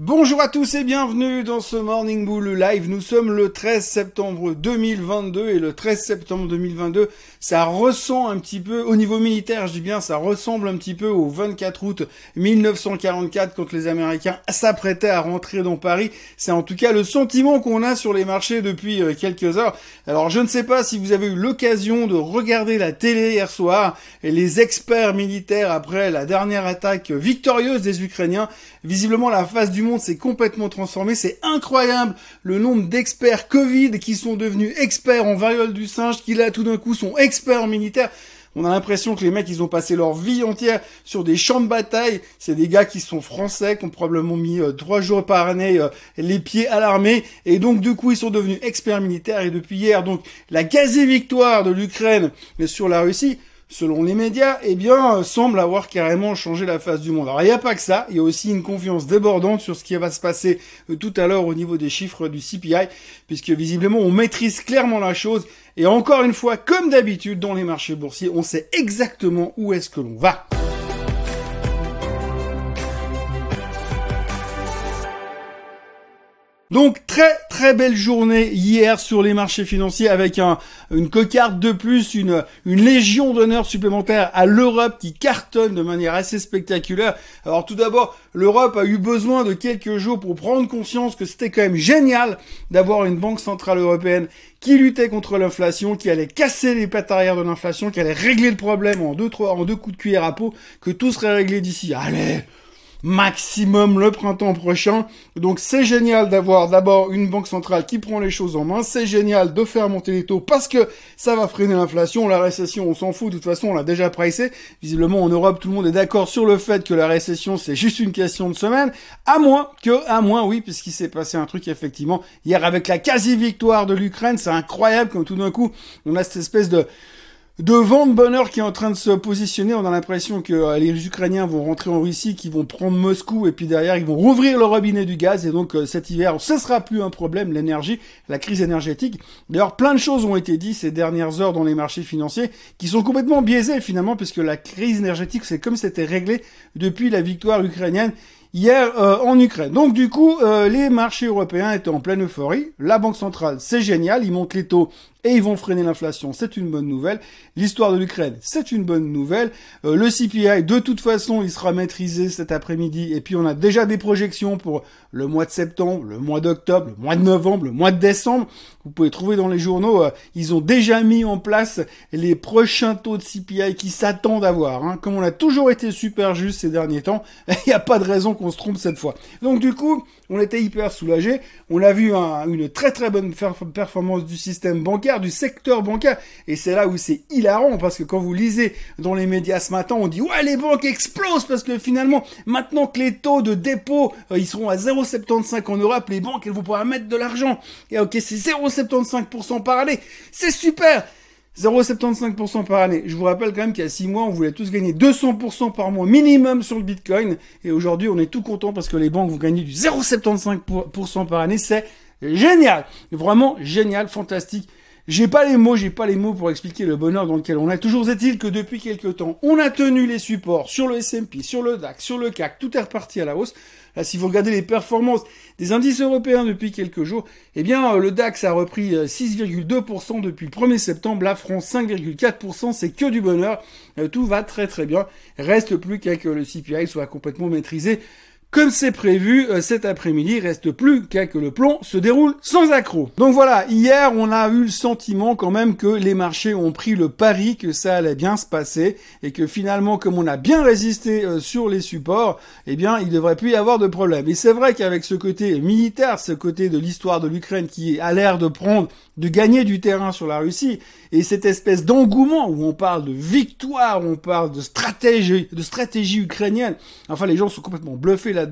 Bonjour à tous et bienvenue dans ce Morning Bull Live. Nous sommes le 13 septembre 2022 et le 13 septembre 2022, ça ressent un petit peu, au niveau militaire, je dis bien, ça ressemble un petit peu au 24 août 1944 quand les Américains s'apprêtaient à rentrer dans Paris. C'est en tout cas le sentiment qu'on a sur les marchés depuis euh, quelques heures. Alors je ne sais pas si vous avez eu l'occasion de regarder la télé hier soir et les experts militaires après la dernière attaque victorieuse des Ukrainiens. Visiblement la face du monde s'est complètement transformé. C'est incroyable le nombre d'experts Covid qui sont devenus experts en variole du singe, qui là tout d'un coup sont experts en militaire. On a l'impression que les mecs, ils ont passé leur vie entière sur des champs de bataille. C'est des gars qui sont français, qui ont probablement mis euh, trois jours par année euh, les pieds à l'armée. Et donc, du coup, ils sont devenus experts militaires. Et depuis hier, donc, la quasi-victoire de l'Ukraine sur la Russie, selon les médias, eh bien, euh, semble avoir carrément changé la face du monde. Alors, il n'y a pas que ça, il y a aussi une confiance débordante sur ce qui va se passer euh, tout à l'heure au niveau des chiffres du CPI, puisque visiblement, on maîtrise clairement la chose. Et encore une fois, comme d'habitude, dans les marchés boursiers, on sait exactement où est-ce que l'on va. Donc très très belle journée hier sur les marchés financiers avec un, une cocarde de plus, une, une légion d'honneur supplémentaire à l'Europe qui cartonne de manière assez spectaculaire. Alors tout d'abord, l'Europe a eu besoin de quelques jours pour prendre conscience que c'était quand même génial d'avoir une banque centrale européenne qui luttait contre l'inflation, qui allait casser les pattes arrière de l'inflation, qui allait régler le problème en deux, trois, en deux coups de cuillère à peau, que tout serait réglé d'ici. Allez, maximum le printemps prochain. Donc c'est génial d'avoir d'abord une banque centrale qui prend les choses en main. C'est génial de faire monter les taux parce que ça va freiner l'inflation. La récession, on s'en fout. De toute façon, on l'a déjà pricé. Visiblement, en Europe, tout le monde est d'accord sur le fait que la récession, c'est juste une question de semaine. À moins que, à moins, oui, puisqu'il s'est passé un truc effectivement hier avec la quasi-victoire de l'Ukraine. C'est incroyable comme tout d'un coup, on a cette espèce de de vent de bonheur qui est en train de se positionner. On a l'impression que euh, les Ukrainiens vont rentrer en Russie, qu'ils vont prendre Moscou et puis derrière ils vont rouvrir le robinet du gaz et donc euh, cet hiver ce sera plus un problème l'énergie, la crise énergétique. D'ailleurs plein de choses ont été dites ces dernières heures dans les marchés financiers qui sont complètement biaisées finalement puisque la crise énergétique c'est comme c'était réglé depuis la victoire ukrainienne hier euh, en Ukraine. Donc du coup, les marchés européens étaient en pleine euphorie. La Banque centrale, c'est génial, ils montent les taux et ils vont freiner l'inflation, c'est une bonne nouvelle. L'histoire de l'Ukraine, c'est une bonne nouvelle. Euh, le CPI, de toute façon, il sera maîtrisé cet après-midi. Et puis on a déjà des projections pour le mois de septembre, le mois d'octobre, le mois de novembre, le mois de décembre. Vous pouvez trouver dans les journaux, euh, ils ont déjà mis en place les prochains taux de CPI qui s'attendent à voir. Hein. Comme on a toujours été super juste ces derniers temps, il n'y a pas de raison qu'on se trompe cette fois. Donc du coup, on était hyper soulagés. On a vu une très très bonne performance du système bancaire du secteur bancaire. Et c'est là où c'est hilarant, parce que quand vous lisez dans les médias ce matin, on dit ouais les banques explosent, parce que finalement, maintenant que les taux de dépôt, euh, ils seront à 0,75 en Europe, les banques, elles vont pouvoir mettre de l'argent. Et ok, c'est 0,75% par année. C'est super 0,75% par année. Je vous rappelle quand même qu'il y a 6 mois, on voulait tous gagner 200% par mois minimum sur le Bitcoin. Et aujourd'hui, on est tout content parce que les banques vont gagner du 0,75% par année. C'est génial. Vraiment génial, fantastique. J'ai pas les mots, j'ai pas les mots pour expliquer le bonheur dans lequel on est. Toujours est-il que depuis quelques temps, on a tenu les supports sur le S&P, sur le DAX, sur le CAC, tout est reparti à la hausse. Là, si vous regardez les performances des indices européens depuis quelques jours, eh bien, euh, le DAX a repris 6,2% euh, depuis le 1er septembre, la France 5,4%, c'est que du bonheur. Euh, tout va très très bien. Reste plus qu'à que le CPI soit complètement maîtrisé comme c'est prévu, euh, cet après-midi, reste plus qu'à que le plomb se déroule sans accroc. Donc voilà, hier, on a eu le sentiment quand même que les marchés ont pris le pari que ça allait bien se passer et que finalement, comme on a bien résisté euh, sur les supports, eh bien, il devrait plus y avoir de problème. Et c'est vrai qu'avec ce côté militaire, ce côté de l'histoire de l'Ukraine qui a l'air de prendre, de gagner du terrain sur la Russie, et cette espèce d'engouement où on parle de victoire, où on parle de stratégie, de stratégie ukrainienne, enfin, les gens sont complètement bluffés là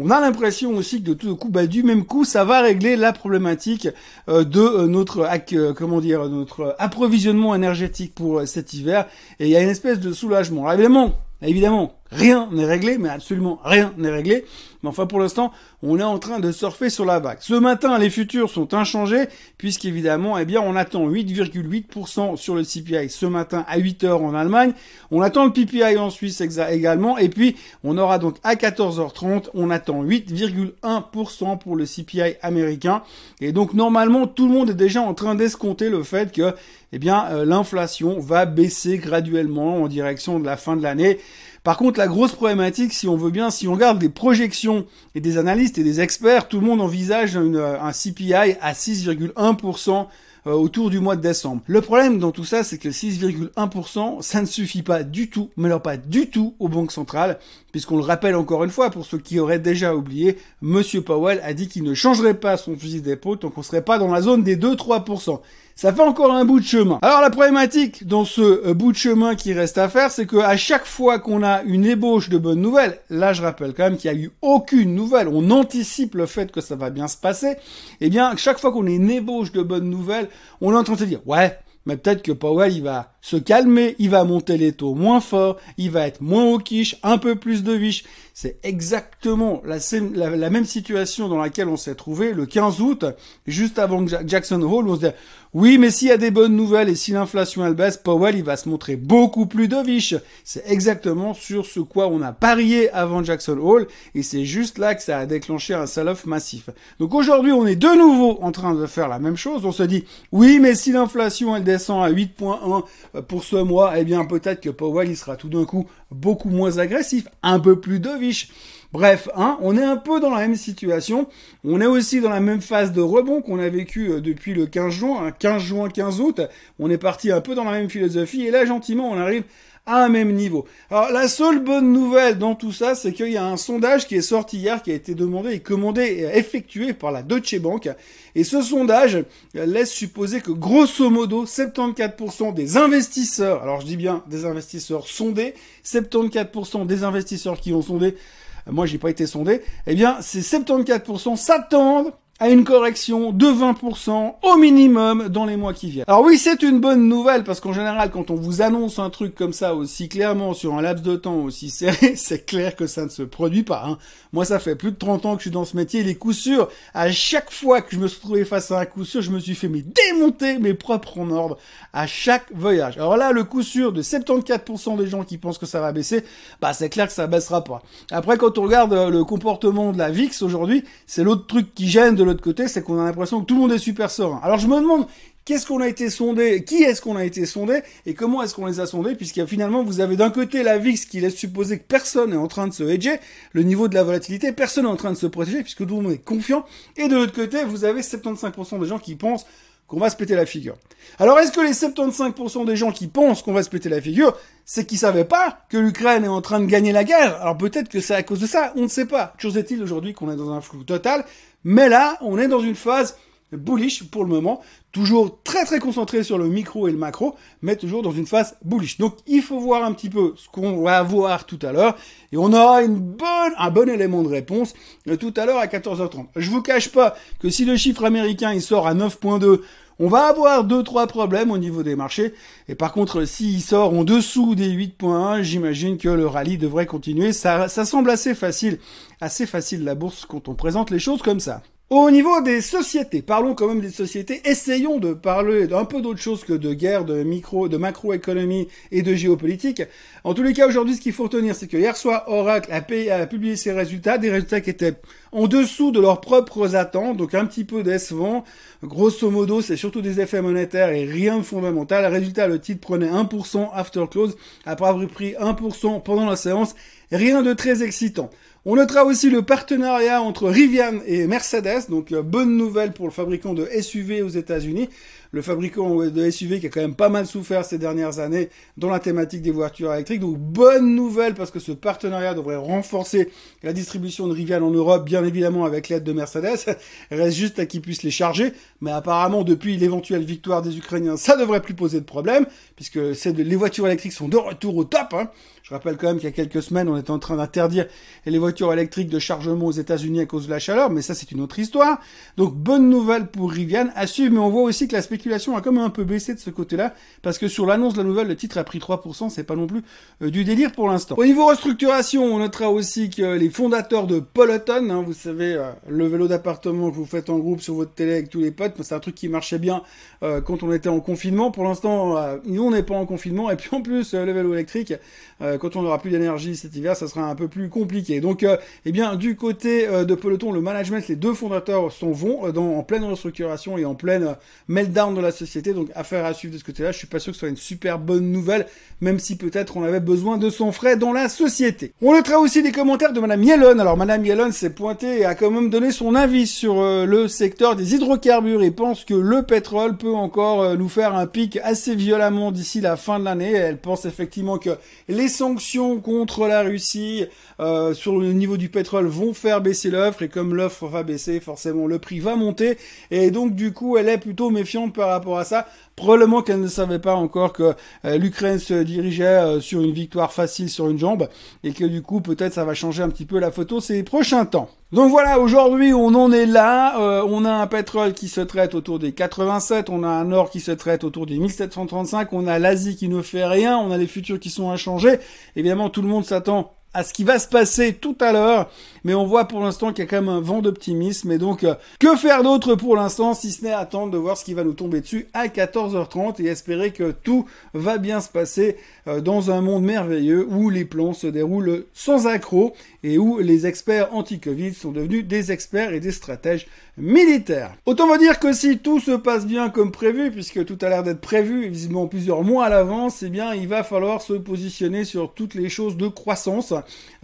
on a l'impression aussi que de tout coup, bah, du même coup, ça va régler la problématique euh, de euh, notre, euh, comment dire, notre approvisionnement énergétique pour cet hiver. Et il y a une espèce de soulagement. évidemment, évidemment, rien n'est réglé, mais absolument rien n'est réglé. Mais enfin, pour l'instant, on est en train de surfer sur la vague. Ce matin, les futurs sont inchangés, puisqu'évidemment, eh bien, on attend 8,8% sur le CPI ce matin à 8 heures en Allemagne. On attend le PPI en Suisse également. Et puis, on aura donc à 14h30, on attend 8,1% pour le CPI américain. Et donc, normalement, tout le monde est déjà en train d'escompter le fait que, eh bien, euh, l'inflation va baisser graduellement en direction de la fin de l'année. Par contre, la grosse problématique, si on veut bien, si on regarde des projections et des analystes et des experts, tout le monde envisage euh, un CPI à 6,1% euh, autour du mois de décembre. Le problème dans tout ça, c'est que 6,1%, ça ne suffit pas du tout, mais alors pas du tout aux banques centrales, puisqu'on le rappelle encore une fois, pour ceux qui auraient déjà oublié, Monsieur Powell a dit qu'il ne changerait pas son fusil d'épaule tant qu'on serait pas dans la zone des 2-3% ça fait encore un bout de chemin. Alors la problématique dans ce euh, bout de chemin qui reste à faire, c'est que à chaque fois qu'on a une ébauche de bonnes nouvelles, là je rappelle quand même qu'il n'y a eu aucune nouvelle, on anticipe le fait que ça va bien se passer, eh bien chaque fois qu'on a une ébauche de bonnes nouvelles, on est en train de dire ouais, mais peut-être que Powell il va se calmer, il va monter les taux moins fort, il va être moins au quiche, un peu plus de viche. C'est exactement la, même situation dans laquelle on s'est trouvé le 15 août, juste avant Jackson Hole, on se dit oui, mais s'il y a des bonnes nouvelles et si l'inflation elle baisse, Powell il va se montrer beaucoup plus dovish. C'est exactement sur ce quoi on a parié avant Jackson Hole et c'est juste là que ça a déclenché un sell-off massif. Donc aujourd'hui, on est de nouveau en train de faire la même chose. On se dit oui, mais si l'inflation elle descend à 8.1 pour ce mois, eh bien peut-être que Powell sera tout d'un coup beaucoup moins agressif, un peu plus dovish. Bref, hein, on est un peu dans la même situation. On est aussi dans la même phase de rebond qu'on a vécu euh, depuis le 15 juin, 15 hein, juin, 15 août. On est parti un peu dans la même philosophie et là, gentiment, on arrive à un même niveau. Alors la seule bonne nouvelle dans tout ça, c'est qu'il y a un sondage qui est sorti hier, qui a été demandé et commandé et effectué par la Deutsche Bank. Et ce sondage laisse supposer que grosso modo 74% des investisseurs, alors je dis bien des investisseurs sondés, 74% des investisseurs qui ont sondé moi j'ai pas été sondé, eh bien ces 74% s'attendent à une correction de 20% au minimum dans les mois qui viennent. Alors oui, c'est une bonne nouvelle parce qu'en général, quand on vous annonce un truc comme ça aussi clairement sur un laps de temps aussi serré, c'est clair que ça ne se produit pas. Hein. Moi, ça fait plus de 30 ans que je suis dans ce métier. Les coups sûrs, à chaque fois que je me suis trouvé face à un coup sûr, je me suis fait mais démonter mes propres en ordre à chaque voyage. Alors là, le coup sûr de 74% des gens qui pensent que ça va baisser, bah c'est clair que ça baissera pas. Après, quand on regarde euh, le comportement de la VIX aujourd'hui, c'est l'autre truc qui gêne de l'autre côté, c'est qu'on a l'impression que tout le monde est super serein. Alors je me demande qu'est-ce qu'on a été sondé, qui est-ce qu'on a été sondé et comment est-ce qu'on les a sondés puisqu'il finalement vous avez d'un côté la VIX qui laisse supposer que personne n'est en train de se hedger, le niveau de la volatilité, personne n'est en train de se protéger puisque tout le monde est confiant et de l'autre côté vous avez 75% des gens qui pensent qu'on va se péter la figure. Alors est-ce que les 75% des gens qui pensent qu'on va se péter la figure, c'est qu'ils savaient pas que l'Ukraine est en train de gagner la guerre Alors peut-être que c'est à cause de ça, on ne sait pas. Chose est-il aujourd'hui qu'on est dans un flou total, mais là, on est dans une phase bullish pour le moment, toujours très très concentré sur le micro et le macro, mais toujours dans une phase bullish. Donc il faut voir un petit peu ce qu'on va voir tout à l'heure, et on aura une bonne, un bon élément de réponse euh, tout à l'heure à 14h30. Je vous cache pas que si le chiffre américain il sort à 9.2, on va avoir deux trois problèmes au niveau des marchés. Et par contre, s'il sort en dessous des 8.1, j'imagine que le rallye devrait continuer. Ça, ça semble assez facile, assez facile la bourse quand on présente les choses comme ça. Au niveau des sociétés, parlons quand même des sociétés. Essayons de parler d'un peu d'autre chose que de guerre, de micro, de macroéconomie et de géopolitique. En tous les cas, aujourd'hui, ce qu'il faut retenir, c'est que hier soir, Oracle a, a, publié ses résultats, des résultats qui étaient en dessous de leurs propres attentes, donc un petit peu décevant. Grosso modo, c'est surtout des effets monétaires et rien de fondamental. Résultat, le titre prenait 1% after close, après avoir pris 1% pendant la séance. Rien de très excitant. On notera aussi le partenariat entre Rivian et Mercedes, donc euh, bonne nouvelle pour le fabricant de SUV aux États-Unis le fabricant de SUV qui a quand même pas mal souffert ces dernières années dans la thématique des voitures électriques. Donc bonne nouvelle parce que ce partenariat devrait renforcer la distribution de Rivian en Europe, bien évidemment avec l'aide de Mercedes. reste juste à qu'ils puissent les charger, mais apparemment depuis l'éventuelle victoire des Ukrainiens, ça devrait plus poser de problème puisque les voitures électriques sont de retour au top. Hein. Je rappelle quand même qu'il y a quelques semaines, on était en train d'interdire les voitures électriques de chargement aux États-Unis à cause de la chaleur, mais ça c'est une autre histoire. Donc bonne nouvelle pour Rivian à suivre, mais on voit aussi que l'aspect a comme un peu baissé de ce côté-là, parce que sur l'annonce de la nouvelle, le titre a pris 3%, c'est pas non plus euh, du délire pour l'instant. Au niveau restructuration, on notera aussi que les fondateurs de Peloton, hein, vous savez, euh, le vélo d'appartement que vous faites en groupe sur votre télé avec tous les potes, c'est un truc qui marchait bien euh, quand on était en confinement. Pour l'instant, nous on n'est pas en confinement, et puis en plus, le vélo électrique, quand on n'aura plus d'énergie cet hiver, ça sera un peu plus compliqué. Donc, eh bien, du côté de Peloton, le management, les deux fondateurs s'en vont en pleine restructuration et en pleine meltdown de la société. Donc, affaire à suivre de ce côté-là. Je suis pas sûr que ce soit une super bonne nouvelle, même si peut-être on avait besoin de son frais dans la société. On notera aussi des commentaires de Madame Yellen. Alors, Madame Yellen s'est pointée et a quand même donné son avis sur euh, le secteur des hydrocarbures et pense que le pétrole peut encore euh, nous faire un pic assez violemment d'ici la fin de l'année. Elle pense effectivement que les sanctions contre la Russie euh, sur le niveau du pétrole vont faire baisser l'offre et comme l'offre va baisser, forcément le prix va monter et donc du coup elle est plutôt méfiante par rapport à ça. Probablement qu'elle ne savait pas encore que euh, l'Ukraine se dirigeait euh, sur une victoire facile sur une jambe et que du coup peut-être ça va changer un petit peu la photo ces prochains temps. Donc voilà, aujourd'hui on en est là, euh, on a un pétrole qui se traite autour des 87, on a un or qui se traite autour des 1735, on a l'Asie qui ne fait rien, on a les futurs qui sont inchangés. Évidemment tout le monde s'attend à ce qui va se passer tout à l'heure, mais on voit pour l'instant qu'il y a quand même un vent d'optimisme, et donc euh, que faire d'autre pour l'instant si ce n'est attendre de voir ce qui va nous tomber dessus à 14h30 et espérer que tout va bien se passer euh, dans un monde merveilleux où les plans se déroulent sans accroc et où les experts anti-Covid sont devenus des experts et des stratèges militaires. Autant vous dire que si tout se passe bien comme prévu, puisque tout a l'air d'être prévu, visiblement plusieurs mois à l'avance, eh bien il va falloir se positionner sur toutes les choses de croissance.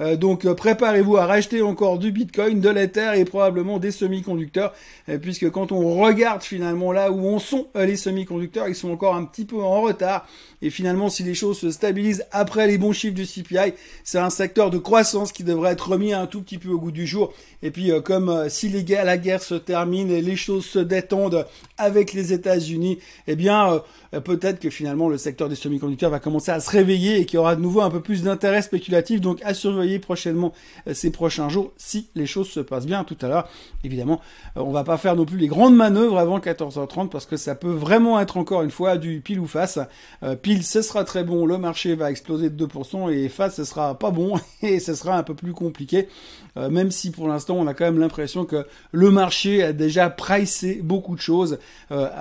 Euh, donc euh, préparez-vous à racheter encore du Bitcoin, de l'Ether et probablement des semi-conducteurs, euh, puisque quand on regarde finalement là où on sont les semi-conducteurs, ils sont encore un petit peu en retard. Et finalement, si les choses se stabilisent après les bons chiffres du CPI, c'est un secteur de croissance qui devrait être remis un tout petit peu au goût du jour. Et puis, comme si la guerre se termine et les choses se détendent avec les États-Unis, eh bien, peut-être que finalement le secteur des semi-conducteurs va commencer à se réveiller et qu'il y aura de nouveau un peu plus d'intérêt spéculatif. Donc, à surveiller prochainement euh, ces prochains jours si les choses se passent bien. Tout à l'heure, évidemment, euh, on va pas faire non plus les grandes manœuvres avant 14h30 parce que ça peut vraiment être encore une fois du pile ou face. Euh, pile, ce sera très bon, le marché va exploser de 2% et face, ce sera pas bon et ce sera un peu plus compliqué. même si pour l'instant, on a quand même l'impression que le marché a déjà pricé beaucoup de choses,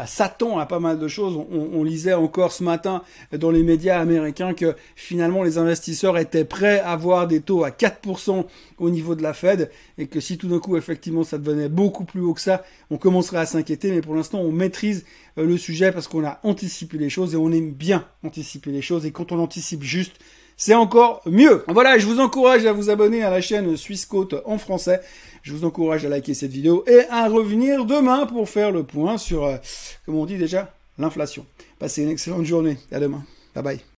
s'attend à pas mal de choses. On, on lisait encore ce matin dans les médias américains que finalement les investisseurs étaient prêts à voir des taux à 4% au niveau de la Fed et que si tout d'un coup effectivement ça devenait beaucoup plus haut que ça, on commencerait à s'inquiéter. Mais pour l'instant, on maîtrise euh, le sujet parce qu'on a anticipé les choses et on aime bien anticiper les choses. Et quand on anticipe juste, c'est encore mieux. Voilà, je vous encourage à vous abonner à la chaîne Suisse Côte en français. Je vous encourage à liker cette vidéo et à revenir demain pour faire le point sur, euh, comme on dit déjà, l'inflation. Passez une excellente journée. À demain. Bye bye.